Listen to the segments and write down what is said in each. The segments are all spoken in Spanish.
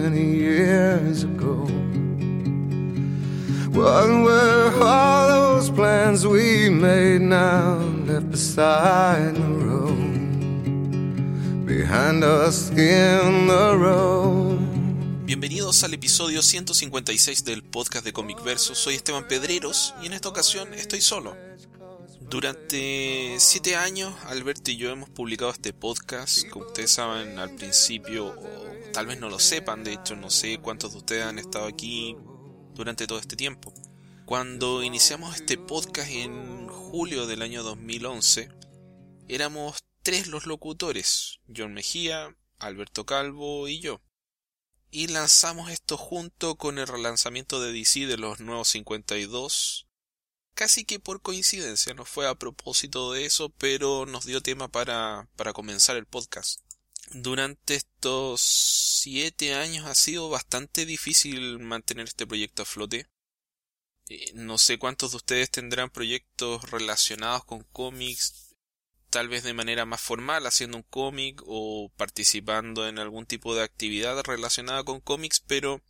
many years ago. What were all those plans we made now left beside the road? Behind us in the road. Bienvenidos al episodio 156 del podcast de Comic Verso. Soy Esteban Pedreros y en esta ocasión estoy solo. Durante siete años, Alberto y yo hemos publicado este podcast. Como ustedes saben al principio, tal vez no lo sepan, de hecho, no sé cuántos de ustedes han estado aquí durante todo este tiempo. Cuando iniciamos este podcast en julio del año 2011, éramos tres los locutores: John Mejía, Alberto Calvo y yo y lanzamos esto junto con el relanzamiento de DC de los nuevos 52. Casi que por coincidencia, no fue a propósito de eso, pero nos dio tema para, para comenzar el podcast. Durante estos siete años ha sido bastante difícil mantener este proyecto a flote. Eh, no sé cuántos de ustedes tendrán proyectos relacionados con cómics, tal vez de manera más formal haciendo un cómic o participando en algún tipo de actividad relacionada con cómics, pero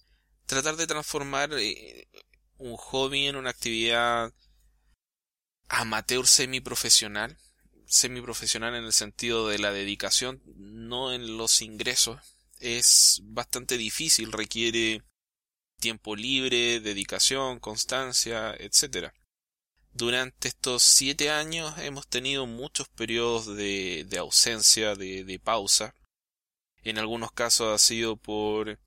tratar de transformar eh, un hobby en una actividad amateur semiprofesional, semiprofesional en el sentido de la dedicación, no en los ingresos, es bastante difícil, requiere tiempo libre, dedicación, constancia, etcétera. Durante estos siete años hemos tenido muchos periodos de, ausencia, de, de pausa. En algunos casos ha sido por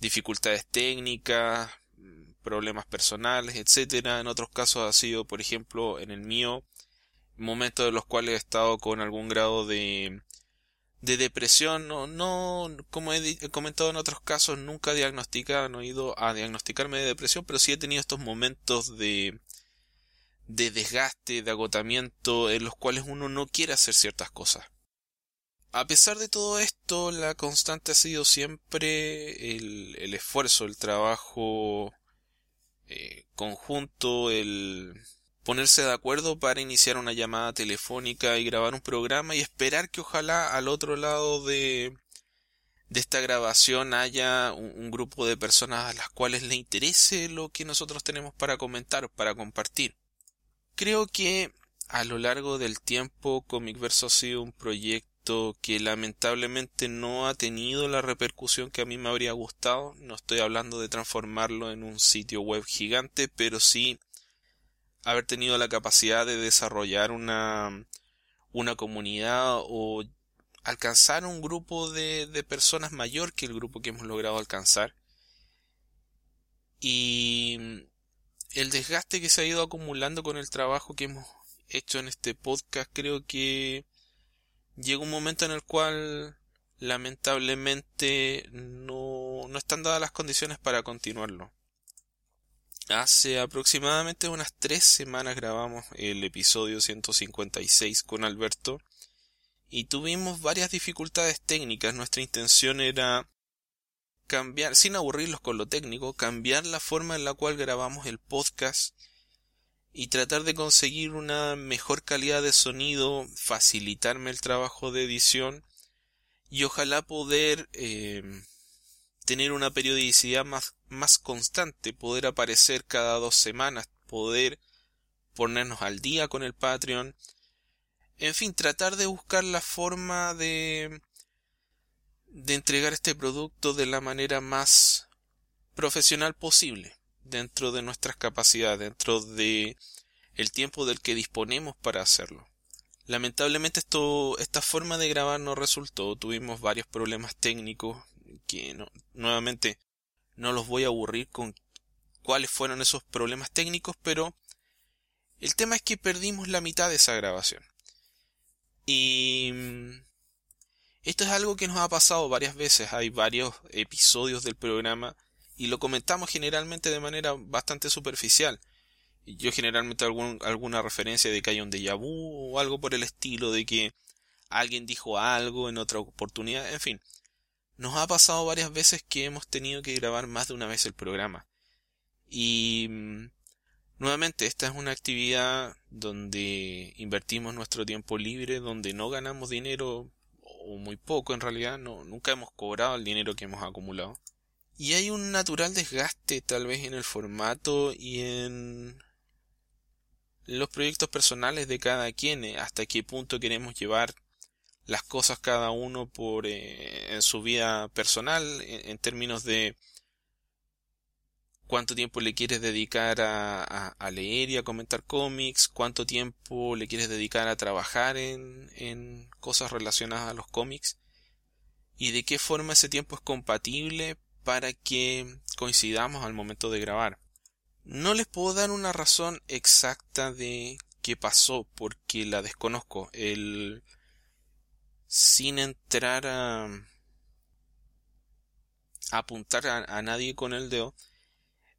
dificultades técnicas, problemas personales, etcétera. En otros casos ha sido, por ejemplo, en el mío, momentos en los cuales he estado con algún grado de, de depresión. No, no, como he, comentado en otros casos, nunca diagnosticado, no he ido a diagnosticarme de depresión, pero sí he tenido estos momentos de, de desgaste, de agotamiento, en los cuales uno no quiere hacer ciertas cosas. A pesar de todo esto, la constante ha sido siempre el, el esfuerzo, el trabajo eh, conjunto, el ponerse de acuerdo para iniciar una llamada telefónica y grabar un programa y esperar que ojalá al otro lado de, de esta grabación haya un, grupo de personas a las cuales le interese lo que nosotros tenemos para comentar, para compartir. Creo que a lo largo del tiempo Comic Verso ha sido un proyecto que lamentablemente no ha tenido la repercusión que a mí me habría gustado. No estoy hablando de transformarlo en un sitio web gigante, pero sí haber tenido la capacidad de desarrollar una, una comunidad o alcanzar un grupo de, de personas mayor que el grupo que hemos logrado alcanzar. Y el desgaste que se ha ido acumulando con el trabajo que hemos hecho en este podcast, creo que llega un momento en el cual lamentablemente no, no están dadas las condiciones para continuarlo. Hace aproximadamente unas tres semanas grabamos el episodio 156 con Alberto y tuvimos varias dificultades técnicas. Nuestra intención era cambiar, sin aburrirlos con lo técnico, cambiar la forma en la cual grabamos el podcast y tratar de conseguir una mejor calidad de sonido, facilitarme el trabajo de edición y ojalá poder eh, tener una periodicidad más, más constante, poder aparecer cada dos semanas, poder ponernos al día con el Patreon, en fin, tratar de buscar la forma de de entregar este producto de la manera más profesional posible dentro de nuestras capacidades, dentro de el tiempo del que disponemos para hacerlo. Lamentablemente esto, esta forma de grabar no resultó, tuvimos varios problemas técnicos que nuevamente no los voy a aburrir con cuáles fueron esos problemas técnicos, pero el tema es que perdimos la mitad de esa grabación. Y esto es algo que nos ha pasado varias veces, hay varios episodios del programa y lo comentamos generalmente de manera bastante superficial. Yo generalmente algún, alguna referencia de que hay un déjà vu o algo por el estilo, de que alguien dijo algo en otra oportunidad, en fin. Nos ha pasado varias veces que hemos tenido que grabar más de una vez el programa. Y mm, nuevamente, esta es una actividad donde invertimos nuestro tiempo libre, donde no ganamos dinero o muy poco en realidad, no, nunca hemos cobrado el dinero que hemos acumulado. Y hay un natural desgaste tal vez en el formato y en los proyectos personales de cada quien, eh, hasta qué punto queremos llevar las cosas cada uno por eh, en su vida personal en, términos de cuánto tiempo le quieres dedicar a, a, leer y a comentar cómics, cuánto tiempo le quieres dedicar a trabajar en, en cosas relacionadas a los cómics y de qué forma ese tiempo es compatible para que coincidamos al momento de grabar. No les puedo dar una razón exacta de qué pasó porque la desconozco. El sin entrar a, apuntar a, nadie con el dedo.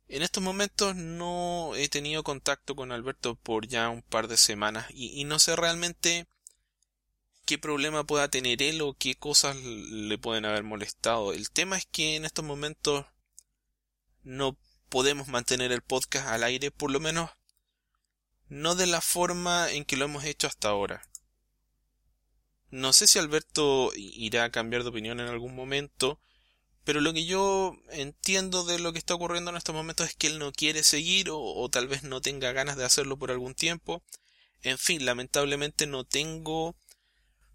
En estos momentos no he tenido contacto con Alberto por ya un par de semanas y, y, no sé realmente qué problema pueda tener él o qué cosas le pueden haber molestado. El tema es que en estos momentos no podemos mantener el podcast al aire, por lo menos no de la forma en que lo hemos hecho hasta ahora. No sé si Alberto irá a cambiar de opinión en algún momento, pero lo que yo entiendo de lo que está ocurriendo en estos momentos es que él no quiere seguir o, tal vez no tenga ganas de hacerlo por algún tiempo. En fin, lamentablemente no tengo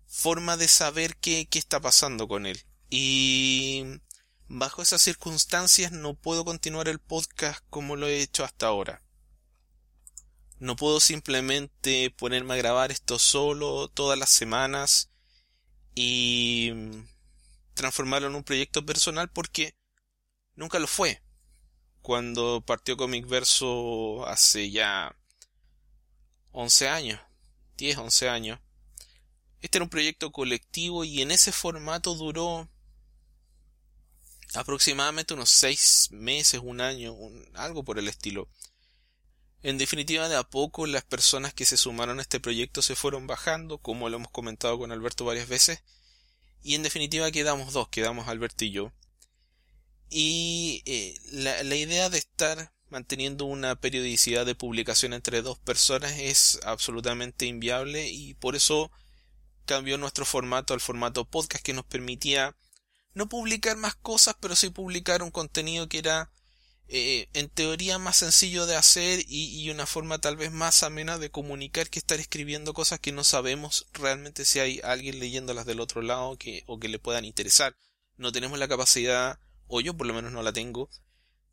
forma de saber qué, qué está pasando con él. Y Bajo esas circunstancias no puedo continuar el podcast como lo he hecho hasta ahora. No puedo simplemente ponerme a grabar esto solo todas las semanas y transformarlo en un proyecto personal porque nunca lo fue. Cuando partió Comic Verso hace ya 11 años, 10, 11 años, este era un proyecto colectivo y en ese formato duró aproximadamente unos seis meses, un año, algo por el estilo. En definitiva, de a poco las personas que se sumaron a este proyecto se fueron bajando, como lo hemos comentado con Alberto varias veces, y en definitiva quedamos dos, quedamos Alberto y yo. Y eh, la, la idea de estar manteniendo una periodicidad de publicación entre dos personas es absolutamente inviable y por eso cambió nuestro formato al formato podcast que nos permitía no publicar más cosas, pero sí publicar un contenido que era eh, en teoría más sencillo de hacer y, una forma tal vez más amena de comunicar que estar escribiendo cosas que no sabemos realmente si hay alguien leyéndolas del otro lado que, o que le puedan interesar. No tenemos la capacidad, o yo por lo menos no la tengo,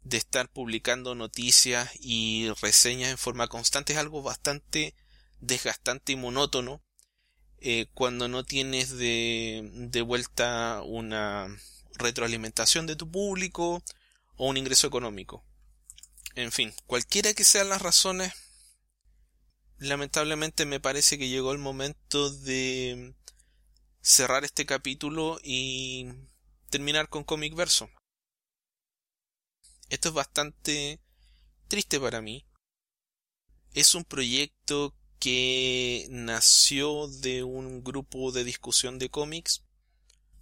de estar publicando noticias y reseñas en forma constante. Es algo bastante desgastante y monótono eh, cuando no tienes de, de vuelta una retroalimentación de tu público o un ingreso económico. En fin, cualquiera que sean las razones, lamentablemente me parece que llegó el momento de cerrar este capítulo y terminar con Comic Verso. Esto es bastante triste para mí. Es un proyecto que nació de un grupo de discusión de cómics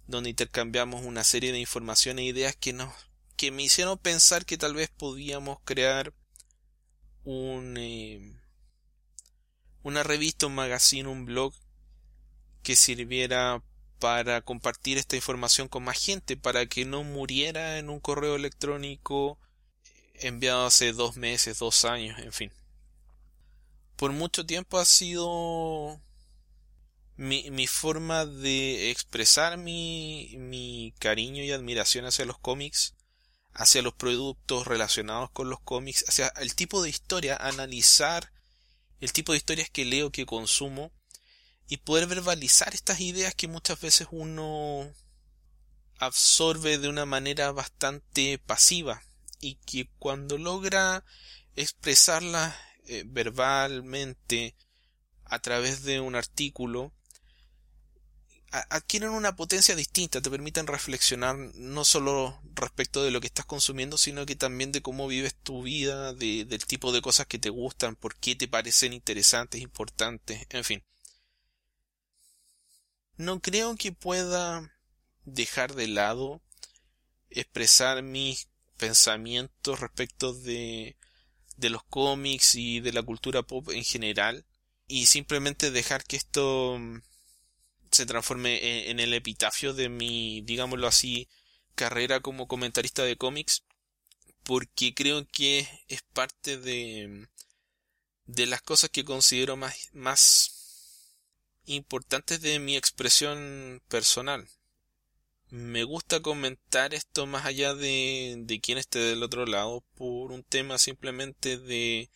donde intercambiamos una serie de información e ideas que nos que me hicieron pensar que tal vez podíamos crear un eh, una revista, un magazine, un blog que sirviera para compartir esta información con más gente, para que no muriera en un correo electrónico enviado hace dos meses, dos años, en fin. Por mucho tiempo ha sido mi, mi forma de expresar mi, mi cariño y admiración hacia los cómics, hacia los productos relacionados con los cómics, hacia el tipo de historia, analizar el tipo de historias que leo, que consumo, y poder verbalizar estas ideas que muchas veces uno absorbe de una manera bastante pasiva y que cuando logra expresarlas eh, verbalmente a través de un artículo adquieren una potencia distinta, te permiten reflexionar no solo respecto de lo que estás consumiendo, sino que también de cómo vives tu vida, de, del tipo de cosas que te gustan, por qué te parecen interesantes, importantes, en fin. No creo que pueda dejar de lado expresar mis pensamientos respecto de de los cómics y de la cultura pop en general y simplemente dejar que esto se transforme en, el epitafio de mi, digámoslo así, carrera como comentarista de cómics porque creo que es parte de, de las cosas que considero más, más importantes de mi expresión personal. Me gusta comentar esto más allá de, de quien esté del otro lado por un tema simplemente de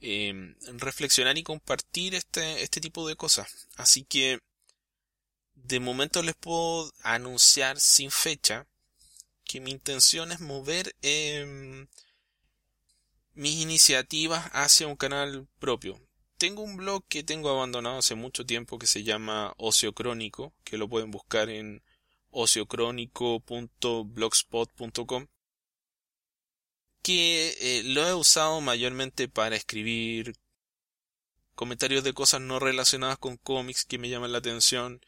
eh, reflexionar y compartir este, este tipo de cosas. Así que de momento les puedo anunciar sin fecha que mi intención es mover em, mis iniciativas hacia un canal propio. Tengo un blog que tengo abandonado hace mucho tiempo que se llama Ocio Crónico, que lo pueden buscar en ociocrónico.blogspot.com que eh, lo he usado mayormente para escribir comentarios de cosas no relacionadas con cómics que me llaman la atención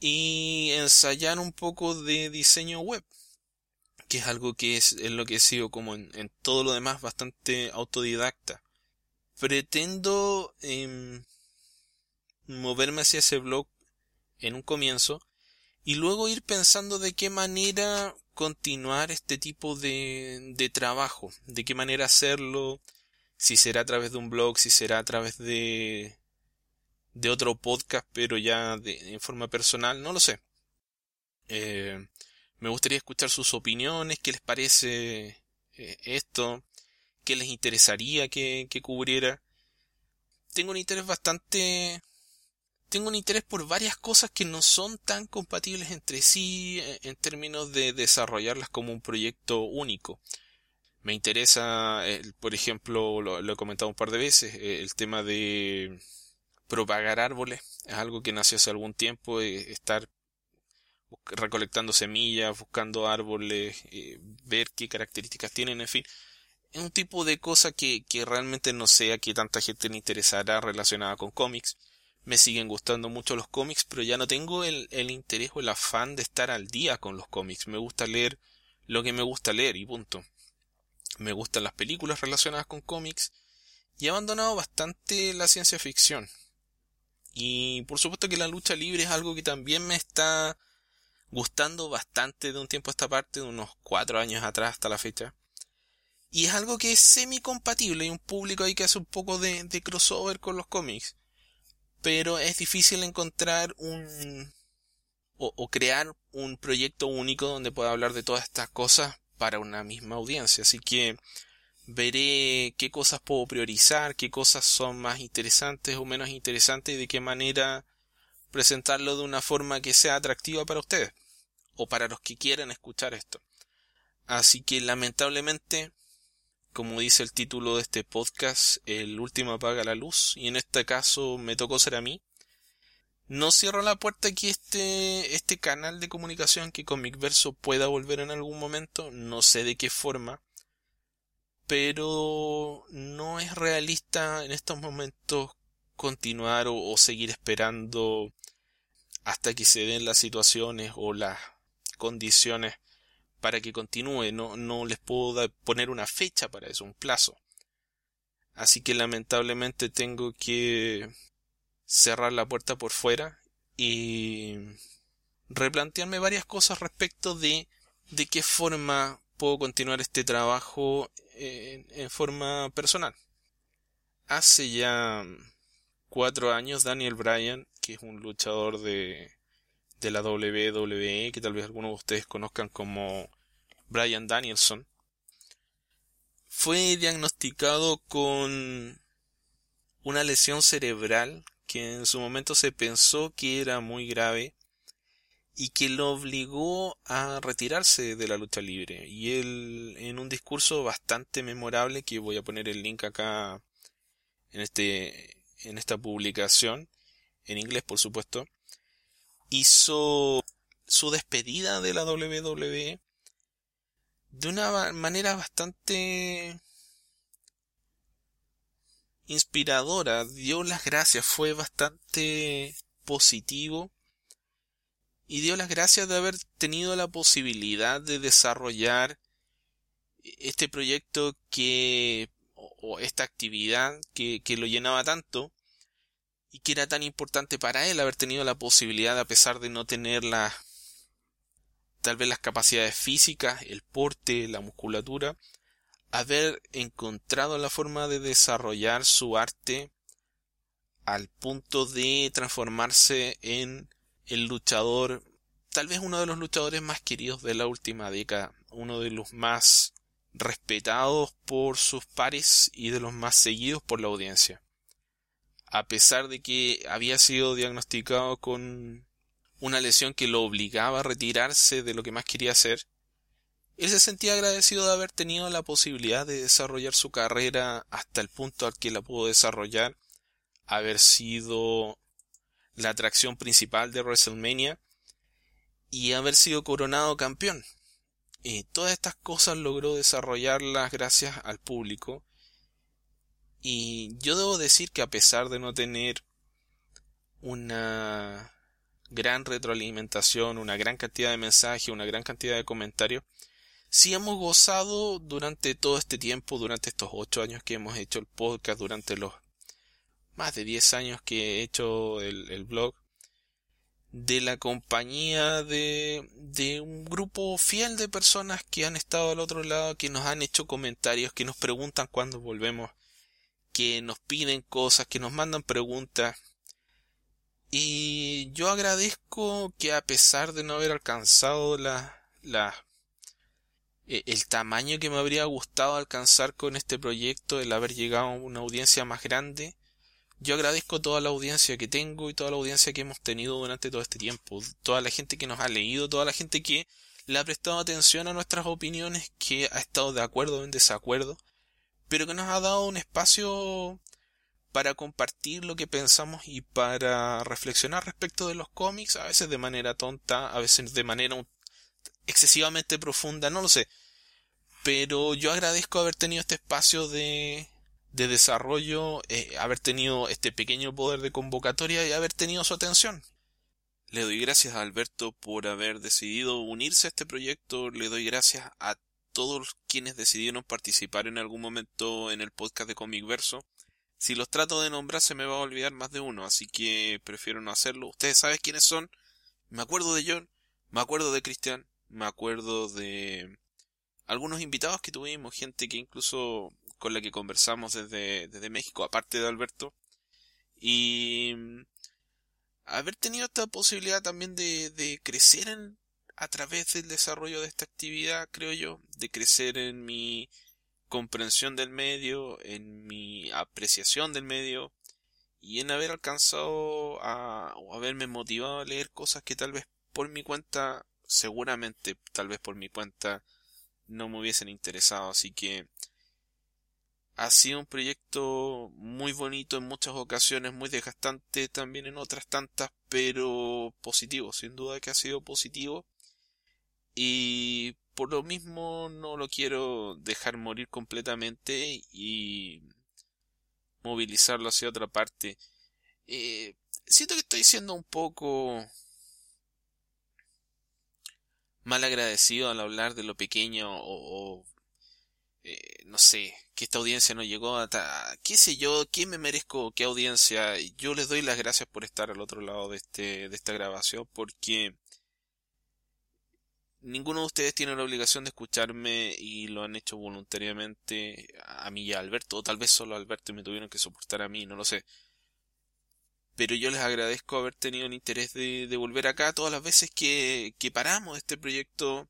y ensayar un poco de diseño web que es algo que es en lo que he sido como en, todo lo demás bastante autodidacta. Pretendo em, moverme hacia ese blog en un comienzo y luego ir pensando de qué manera continuar este tipo de, de trabajo, de qué manera hacerlo, si será a través de un blog, si será a través de de otro podcast, pero ya de, en forma personal, no lo sé. Eh, me gustaría escuchar sus opiniones, qué les parece eh, esto, qué les interesaría que, que cubriera. Tengo un interés bastante tengo un interés por varias cosas que no son tan compatibles entre sí eh, en términos de desarrollarlas como un proyecto único. Me interesa, por ejemplo, lo, he comentado un par de veces, el tema de propagar árboles. Es algo que nació hace algún tiempo, eh, estar recolectando semillas, buscando árboles, ver qué características tienen, en fin. Es un tipo de cosa que, que realmente no sé a qué tanta gente le interesará relacionada con cómics me siguen gustando mucho los cómics, pero ya no tengo el, el, interés o el afán de estar al día con los cómics. Me gusta leer lo que me gusta leer y punto. Me gustan las películas relacionadas con cómics y he abandonado bastante la ciencia ficción. Y por supuesto que la lucha libre es algo que también me está gustando bastante de un tiempo a esta parte, de unos cuatro años atrás hasta la fecha. Y es algo que es semi compatible y un público ahí que hace un poco de, de crossover con los cómics pero es difícil encontrar un o, crear un proyecto único donde pueda hablar de todas estas cosas para una misma audiencia. Así que veré qué cosas puedo priorizar, qué cosas son más interesantes o menos interesantes y de qué manera presentarlo de una forma que sea atractiva para ustedes o para los que quieran escuchar esto. Así que lamentablemente como dice el título de este podcast, el último apaga la luz, y en este caso me tocó ser a mí. No cierro la puerta que este, este canal de comunicación que Comic Verso pueda volver en algún momento, no sé de qué forma, pero no es realista en estos momentos continuar o, seguir esperando hasta que se den las situaciones o las condiciones para que continúe, no, no les puedo poner una fecha para eso, un plazo. Así que lamentablemente tengo que cerrar la puerta por fuera y replantearme varias cosas respecto de de qué forma puedo continuar este trabajo en, forma personal. Hace ya cuatro años Daniel Bryan, que es un luchador de de la WWE, que tal vez algunos de ustedes conozcan como Brian Danielson, fue diagnosticado con una lesión cerebral que en su momento se pensó que era muy grave y que lo obligó a retirarse de la lucha libre. Y él, en un discurso bastante memorable, que voy a poner el link acá en este, en esta publicación, en inglés por supuesto, hizo su despedida de la WWE de una manera bastante inspiradora, dio las gracias, fue bastante positivo y dio las gracias de haber tenido la posibilidad de desarrollar este proyecto que o esta actividad que, que lo llenaba tanto y que era tan importante para él haber tenido la posibilidad, a pesar de no tener la tal vez las capacidades físicas, el porte, la musculatura, haber encontrado la forma de desarrollar su arte al punto de transformarse en el luchador, tal vez uno de los luchadores más queridos de la última década, uno de los más respetados por sus pares y de los más seguidos por la audiencia. A pesar de que había sido diagnosticado con una lesión que lo obligaba a retirarse de lo que más quería hacer, él se sentía agradecido de haber tenido la posibilidad de desarrollar su carrera hasta el punto al que la pudo desarrollar, haber sido la atracción principal de WrestleMania y haber sido coronado campeón. Y todas estas cosas logró desarrollarlas gracias al público. Y yo debo decir que a pesar de no tener una gran retroalimentación, una gran cantidad de mensajes, una gran cantidad de comentarios, sí hemos gozado durante todo este tiempo, durante estos ocho años que hemos hecho el podcast, durante los más de diez años que he hecho el, blog, de la compañía de, de un grupo fiel de personas que han estado al otro lado, que nos han hecho comentarios, que nos preguntan cuándo volvemos, que nos piden cosas, que nos mandan preguntas. Y yo agradezco que a pesar de no haber alcanzado la, la eh, el tamaño que me habría gustado alcanzar con este proyecto, el haber llegado a una audiencia más grande. Yo agradezco toda la audiencia que tengo y toda la audiencia que hemos tenido durante todo este tiempo, toda la gente que nos ha leído, toda la gente que le ha prestado atención a nuestras opiniones, que ha estado de acuerdo o en desacuerdo, pero que nos ha dado un espacio para compartir lo que pensamos y para reflexionar respecto de los cómics, a veces de manera tonta, a veces de manera excesivamente profunda, no lo sé. Pero yo agradezco haber tenido este espacio de, de desarrollo, eh, haber tenido este pequeño poder de convocatoria y haber tenido su atención. Le doy gracias a Alberto por haber decidido unirse a este proyecto, le doy gracias a todos quienes decidieron participar en algún momento en el podcast de Comic Verso. Si los trato de nombrar se me va a olvidar más de uno, así que prefiero no hacerlo. Ustedes saben quiénes son. Me acuerdo de John, me acuerdo de Cristian, me acuerdo de algunos invitados que tuvimos, gente que incluso con la que conversamos desde, desde México, aparte de Alberto, y haber tenido esta posibilidad también de, de crecer en, a través del desarrollo de esta actividad, creo yo, de crecer en mi comprensión del medio, en mi apreciación del medio, y en haber alcanzado a, o haberme motivado a leer cosas que tal vez por mi cuenta seguramente, tal vez por mi cuenta, no me hubiesen interesado. Así que ha sido un proyecto muy bonito en muchas ocasiones, muy desgastante también en otras tantas, pero positivo, sin duda que ha sido positivo. Y por lo mismo no lo quiero dejar morir completamente y movilizarlo hacia otra parte. Eh, siento que estoy siendo un poco mal agradecido al hablar de lo pequeño o, eh, no sé, que esta audiencia no llegó a... qué sé yo, ¿qué me merezco? ¿Qué audiencia? Yo les doy las gracias por estar al otro lado de, este, de esta grabación porque ninguno de ustedes tiene la obligación de escucharme y lo han hecho voluntariamente a mí y a Alberto, o tal vez solo a Alberto y me tuvieron que soportar a mí, no lo sé pero yo les agradezco haber tenido el interés de, volver acá todas las veces que, que paramos este proyecto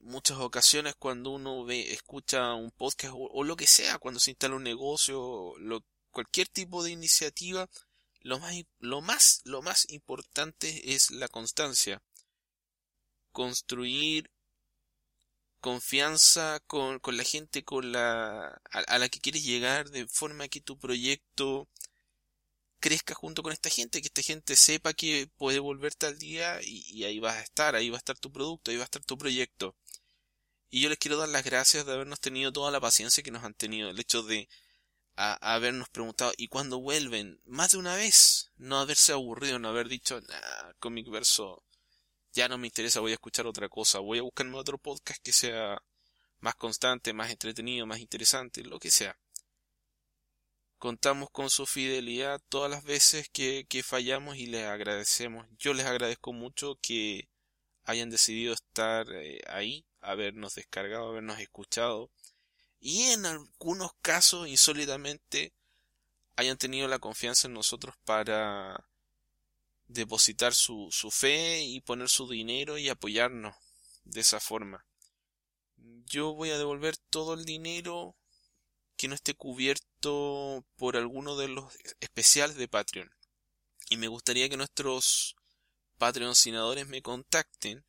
muchas ocasiones cuando uno ve, escucha un podcast o, lo que sea, cuando se instala un negocio, lo, cualquier tipo de iniciativa, lo más, lo más, lo más importante es la constancia. Construir confianza con, con la gente con la, a la que quieres llegar de forma que tu proyecto crezca junto con esta gente, que esta gente sepa que puede volverte al día y, ahí vas a estar, ahí va a estar tu producto, ahí va a estar tu proyecto. Y yo les quiero dar las gracias de habernos tenido toda la paciencia que nos han tenido, el hecho de habernos preguntado y cuando vuelven, más de una vez, no haberse aburrido, no haber dicho, nah, Comic Verso, ya no me interesa, voy a escuchar otra cosa, voy a buscarme otro podcast que sea más constante, más entretenido, más interesante, lo que sea. Contamos con su fidelidad todas las veces que, fallamos y les agradecemos. Yo les agradezco mucho que hayan decidido estar eh, ahí, habernos descargado, habernos escuchado y en algunos casos insólitamente hayan tenido la confianza en nosotros para depositar su fe y poner su dinero y apoyarnos de esa forma. Yo voy a devolver todo el dinero que no esté cubierto por alguno de los especiales de Patreon. Y me gustaría que nuestros patrocinadores me contacten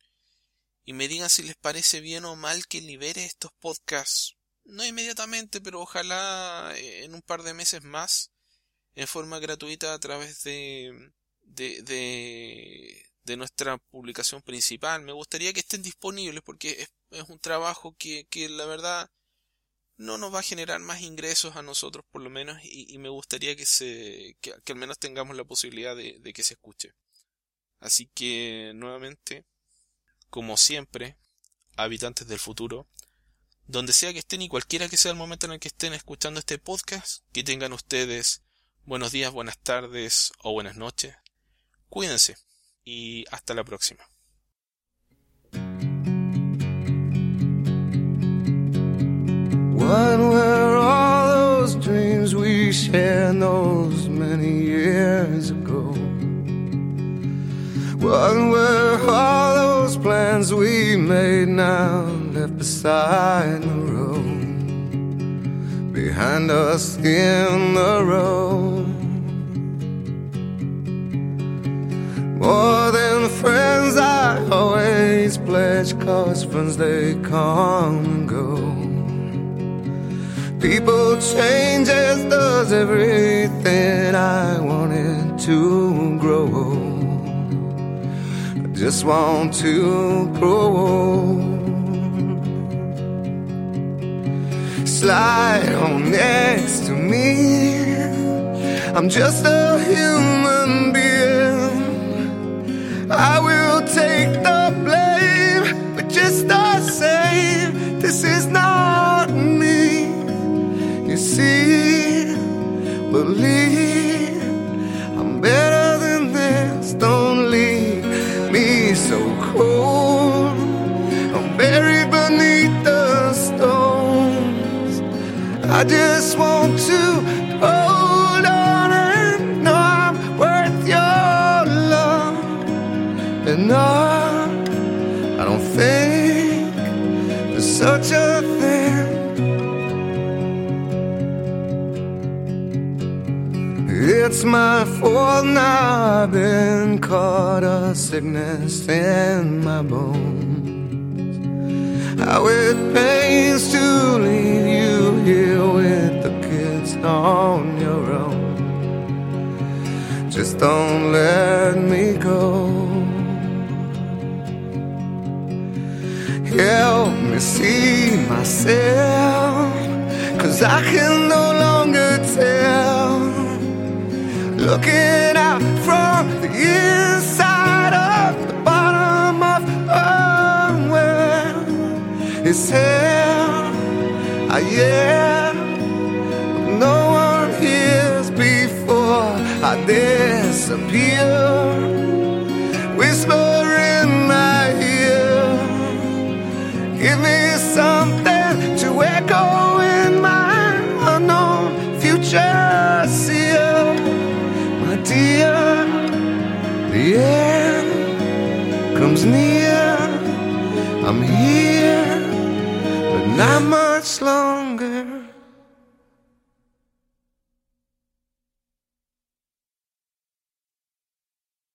y me digan si les parece bien o mal que libere estos podcasts. No inmediatamente, pero ojalá en un par de meses más, en forma gratuita a través de, de, de, nuestra publicación principal. Me gustaría que estén disponibles porque es, es un trabajo que, que la verdad no nos va a generar más ingresos a nosotros por lo menos y, me gustaría que se que, al menos tengamos la posibilidad de, de, que se escuche. Así que nuevamente como siempre habitantes del futuro donde sea que estén y cualquiera que sea el momento en el que estén escuchando este podcast que tengan ustedes buenos días buenas tardes o buenas noches. Cuídense y hasta la próxima shared those many years ago. What were all those plans we made now left beside the road. Behind us in the road. More than friends, I always pledge, cause friends they come and go. People change as does everything I wanted to grow. I just want to grow. Slide on next to me. I'm just a human being. I will take I just want to hold on and know I'm worth your love. And no, I don't think there's such a thing. It's my fault now I've been caught a sickness in my bones. How it pains to leave here with the kids on your own. Just don't let me go. Help me see myself, cause I can no longer tell looking out from the inside of the bottom of a well. It's hell, I yeah. No one hears before I disappear.